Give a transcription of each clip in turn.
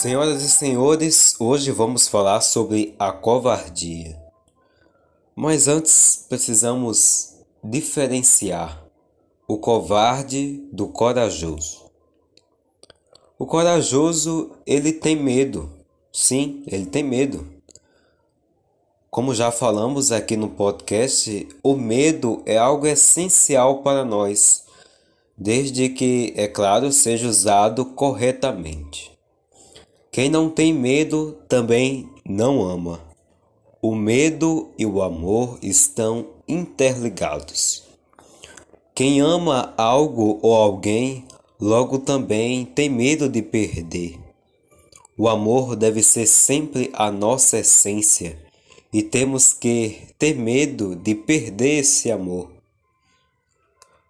Senhoras e senhores, hoje vamos falar sobre a covardia. Mas antes precisamos diferenciar o covarde do corajoso. O corajoso, ele tem medo. Sim, ele tem medo. Como já falamos aqui no podcast, o medo é algo essencial para nós, desde que, é claro, seja usado corretamente. Quem não tem medo também não ama. O medo e o amor estão interligados. Quem ama algo ou alguém, logo também tem medo de perder. O amor deve ser sempre a nossa essência e temos que ter medo de perder esse amor.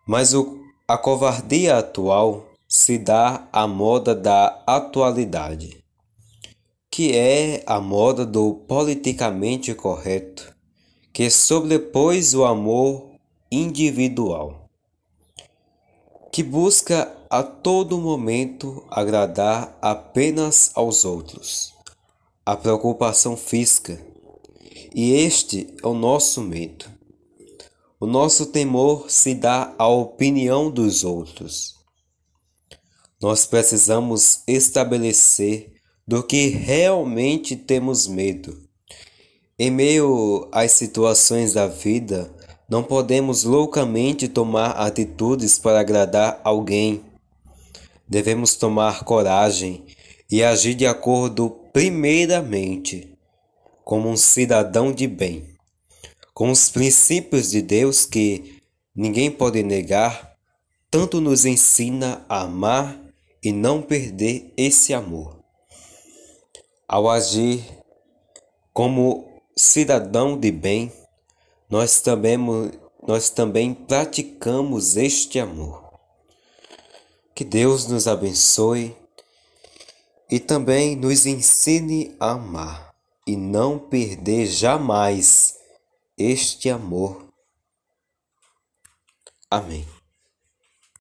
Mas o, a covardia atual se dá à moda da atualidade que é a moda do politicamente correto, que sobrepôs o amor individual, que busca a todo momento agradar apenas aos outros, a preocupação física, e este é o nosso medo. O nosso temor se dá à opinião dos outros. Nós precisamos estabelecer do que realmente temos medo. Em meio às situações da vida, não podemos loucamente tomar atitudes para agradar alguém. Devemos tomar coragem e agir de acordo, primeiramente, como um cidadão de bem, com os princípios de Deus que ninguém pode negar, tanto nos ensina a amar e não perder esse amor. Ao agir como cidadão de bem, nós também, nós também praticamos este amor. Que Deus nos abençoe e também nos ensine a amar e não perder jamais este amor. Amém.